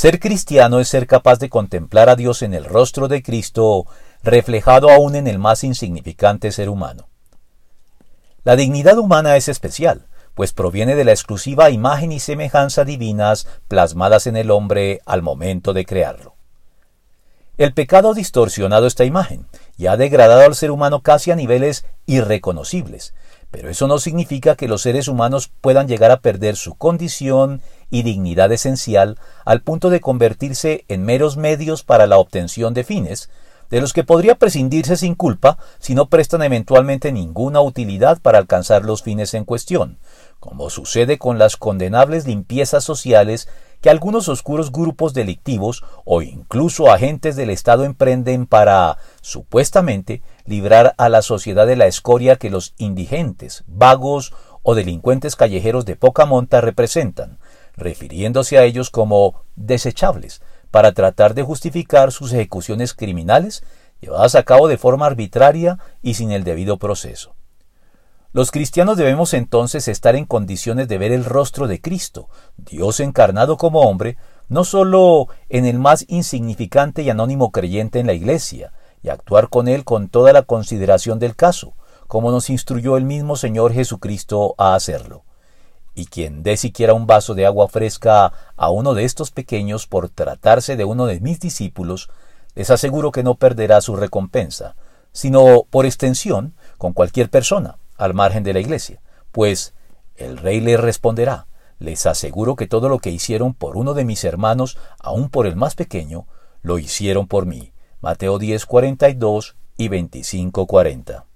Ser cristiano es ser capaz de contemplar a Dios en el rostro de Cristo, reflejado aún en el más insignificante ser humano. La dignidad humana es especial, pues proviene de la exclusiva imagen y semejanza divinas plasmadas en el hombre al momento de crearlo. El pecado ha distorsionado esta imagen y ha degradado al ser humano casi a niveles irreconocibles, pero eso no significa que los seres humanos puedan llegar a perder su condición y dignidad esencial al punto de convertirse en meros medios para la obtención de fines, de los que podría prescindirse sin culpa si no prestan eventualmente ninguna utilidad para alcanzar los fines en cuestión, como sucede con las condenables limpiezas sociales que algunos oscuros grupos delictivos o incluso agentes del Estado emprenden para, supuestamente, librar a la sociedad de la escoria que los indigentes, vagos o delincuentes callejeros de poca monta representan, refiriéndose a ellos como desechables, para tratar de justificar sus ejecuciones criminales llevadas a cabo de forma arbitraria y sin el debido proceso. Los cristianos debemos entonces estar en condiciones de ver el rostro de Cristo, Dios encarnado como hombre, no sólo en el más insignificante y anónimo creyente en la Iglesia, y actuar con él con toda la consideración del caso, como nos instruyó el mismo Señor Jesucristo a hacerlo. Y quien dé siquiera un vaso de agua fresca a uno de estos pequeños por tratarse de uno de mis discípulos, les aseguro que no perderá su recompensa, sino por extensión con cualquier persona, al margen de la iglesia, pues el rey le responderá, les aseguro que todo lo que hicieron por uno de mis hermanos, aun por el más pequeño, lo hicieron por mí. Mateo 10, 42 y 25, 40.